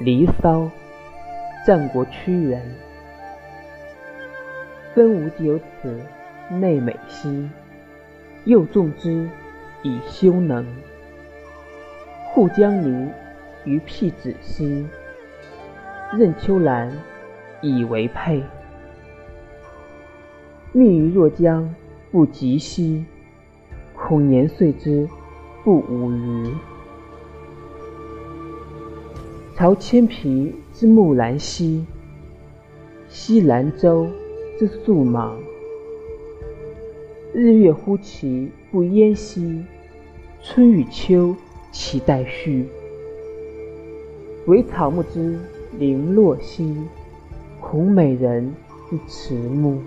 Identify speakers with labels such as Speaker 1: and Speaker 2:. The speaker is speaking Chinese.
Speaker 1: 离骚，战国屈原。分无九尺，内美兮，又种之以修能。护江陵于辟芷兮，任秋兰以为佩。密于若将不及兮，恐年岁之不吾日。朝千皮之木兰兮，西兰舟之粟莽。日月乎其不淹兮，春与秋其代序。惟草木之零落兮，恐美人之迟暮。